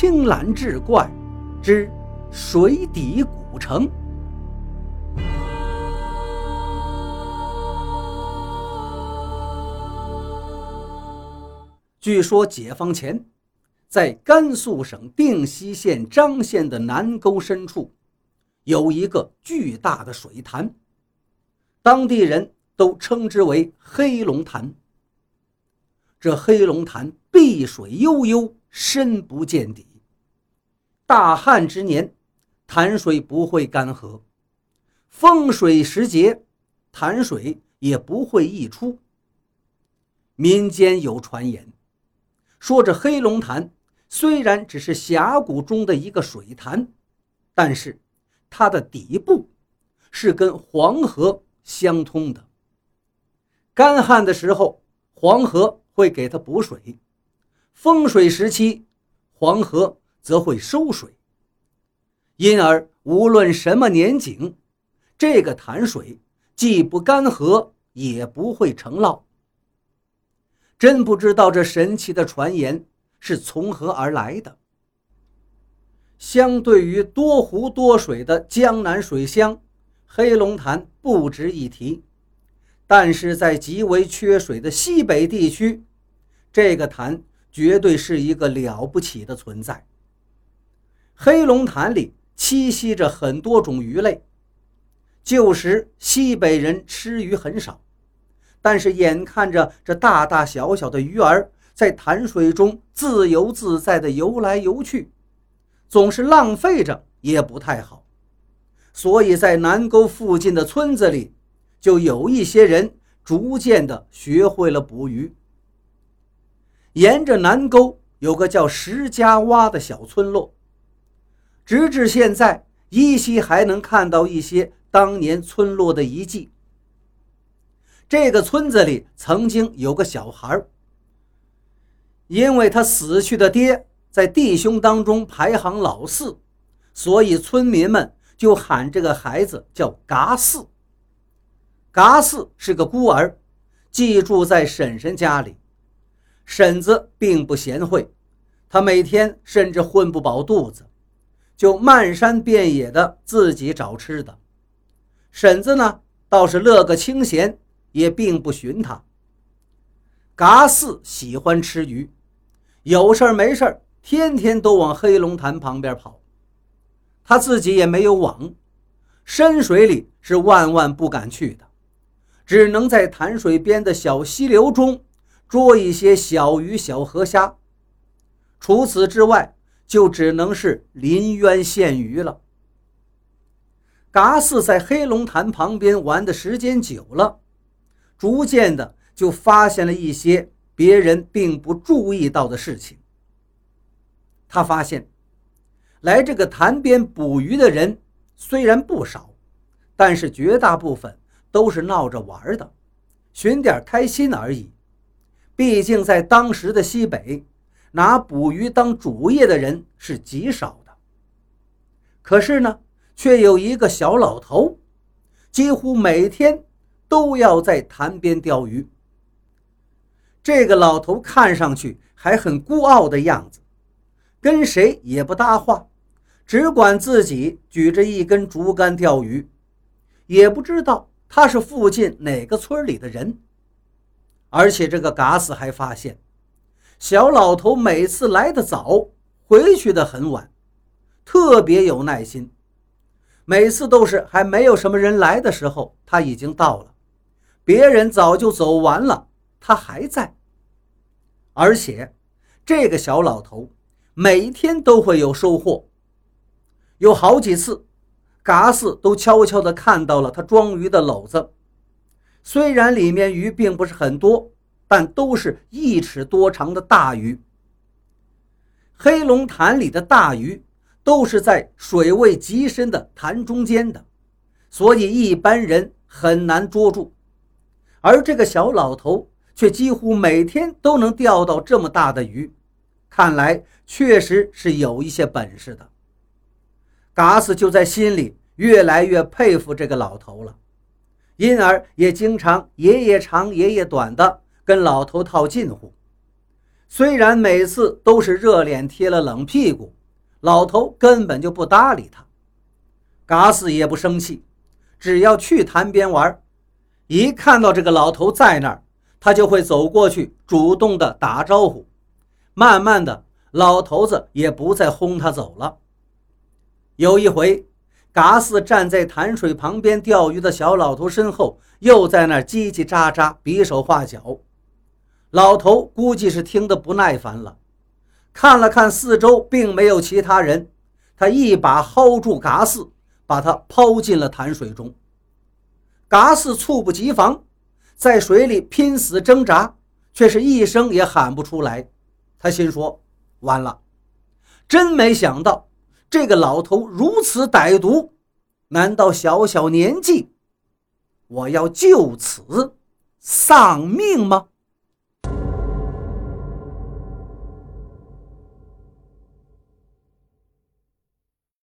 青蓝志怪之水底古城。据说解放前，在甘肃省定西县张县的南沟深处，有一个巨大的水潭，当地人都称之为黑龙潭。这黑龙潭碧水悠悠，深不见底。大旱之年，潭水不会干涸；风水时节，潭水也不会溢出。民间有传言。说这黑龙潭虽然只是峡谷中的一个水潭，但是它的底部是跟黄河相通的。干旱的时候，黄河会给它补水；丰水时期，黄河则会收水。因而，无论什么年景，这个潭水既不干涸，也不会成涝。真不知道这神奇的传言是从何而来的。相对于多湖多水的江南水乡，黑龙潭不值一提。但是在极为缺水的西北地区，这个潭绝对是一个了不起的存在。黑龙潭里栖息着很多种鱼类，旧时西北人吃鱼很少。但是眼看着这大大小小的鱼儿在潭水中自由自在地游来游去，总是浪费着也不太好，所以在南沟附近的村子里，就有一些人逐渐地学会了捕鱼。沿着南沟有个叫石家洼的小村落，直至现在依稀还能看到一些当年村落的遗迹。这个村子里曾经有个小孩因为他死去的爹在弟兄当中排行老四，所以村民们就喊这个孩子叫嘎四。嘎四是个孤儿，寄住在婶婶家里。婶子并不贤惠，他每天甚至混不饱肚子，就漫山遍野的自己找吃的。婶子呢，倒是乐个清闲。也并不寻他。嘎四喜欢吃鱼，有事儿没事儿，天天都往黑龙潭旁边跑。他自己也没有网，深水里是万万不敢去的，只能在潭水边的小溪流中捉一些小鱼、小河虾。除此之外，就只能是临渊羡鱼了。嘎四在黑龙潭旁边玩的时间久了。逐渐的就发现了一些别人并不注意到的事情。他发现，来这个潭边捕鱼的人虽然不少，但是绝大部分都是闹着玩的，寻点开心而已。毕竟在当时的西北，拿捕鱼当主业的人是极少的。可是呢，却有一个小老头，几乎每天。都要在潭边钓鱼。这个老头看上去还很孤傲的样子，跟谁也不搭话，只管自己举着一根竹竿钓鱼，也不知道他是附近哪个村里的人。而且这个嘎斯还发现，小老头每次来的早，回去的很晚，特别有耐心，每次都是还没有什么人来的时候，他已经到了。别人早就走完了，他还在。而且，这个小老头每天都会有收获。有好几次，嘎四都悄悄地看到了他装鱼的篓子。虽然里面鱼并不是很多，但都是一尺多长的大鱼。黑龙潭里的大鱼都是在水位极深的潭中间的，所以一般人很难捉住。而这个小老头却几乎每天都能钓到这么大的鱼，看来确实是有一些本事的。嘎斯就在心里越来越佩服这个老头了，因而也经常爷爷长爷爷短的跟老头套近乎。虽然每次都是热脸贴了冷屁股，老头根本就不搭理他。嘎斯也不生气，只要去潭边玩，一看到这个老头在那儿，他就会走过去，主动的打招呼。慢慢的，老头子也不再轰他走了。有一回，嘎斯站在潭水旁边钓鱼的小老头身后，又在那叽叽喳喳、比手画脚。老头估计是听得不耐烦了，看了看四周，并没有其他人，他一把薅住嘎四，把他抛进了潭水中。嘎四猝不及防，在水里拼死挣扎，却是一声也喊不出来。他心说：“完了，真没想到这个老头如此歹毒，难道小小年纪，我要就此丧命吗？”